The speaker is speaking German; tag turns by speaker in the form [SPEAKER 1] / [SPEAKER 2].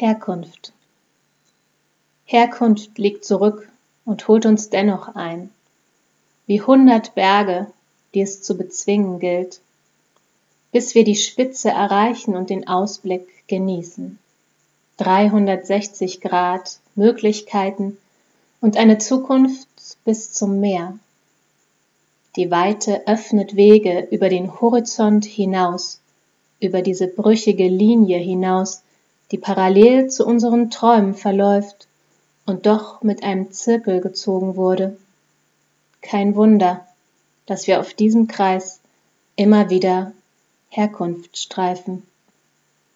[SPEAKER 1] Herkunft. Herkunft liegt zurück und holt uns dennoch ein, wie hundert Berge, die es zu bezwingen gilt, bis wir die Spitze erreichen und den Ausblick genießen. 360 Grad Möglichkeiten und eine Zukunft bis zum Meer. Die Weite öffnet Wege über den Horizont hinaus, über diese brüchige Linie hinaus, die parallel zu unseren Träumen verläuft und doch mit einem Zirkel gezogen wurde. Kein Wunder, dass wir auf diesem Kreis immer wieder Herkunft streifen.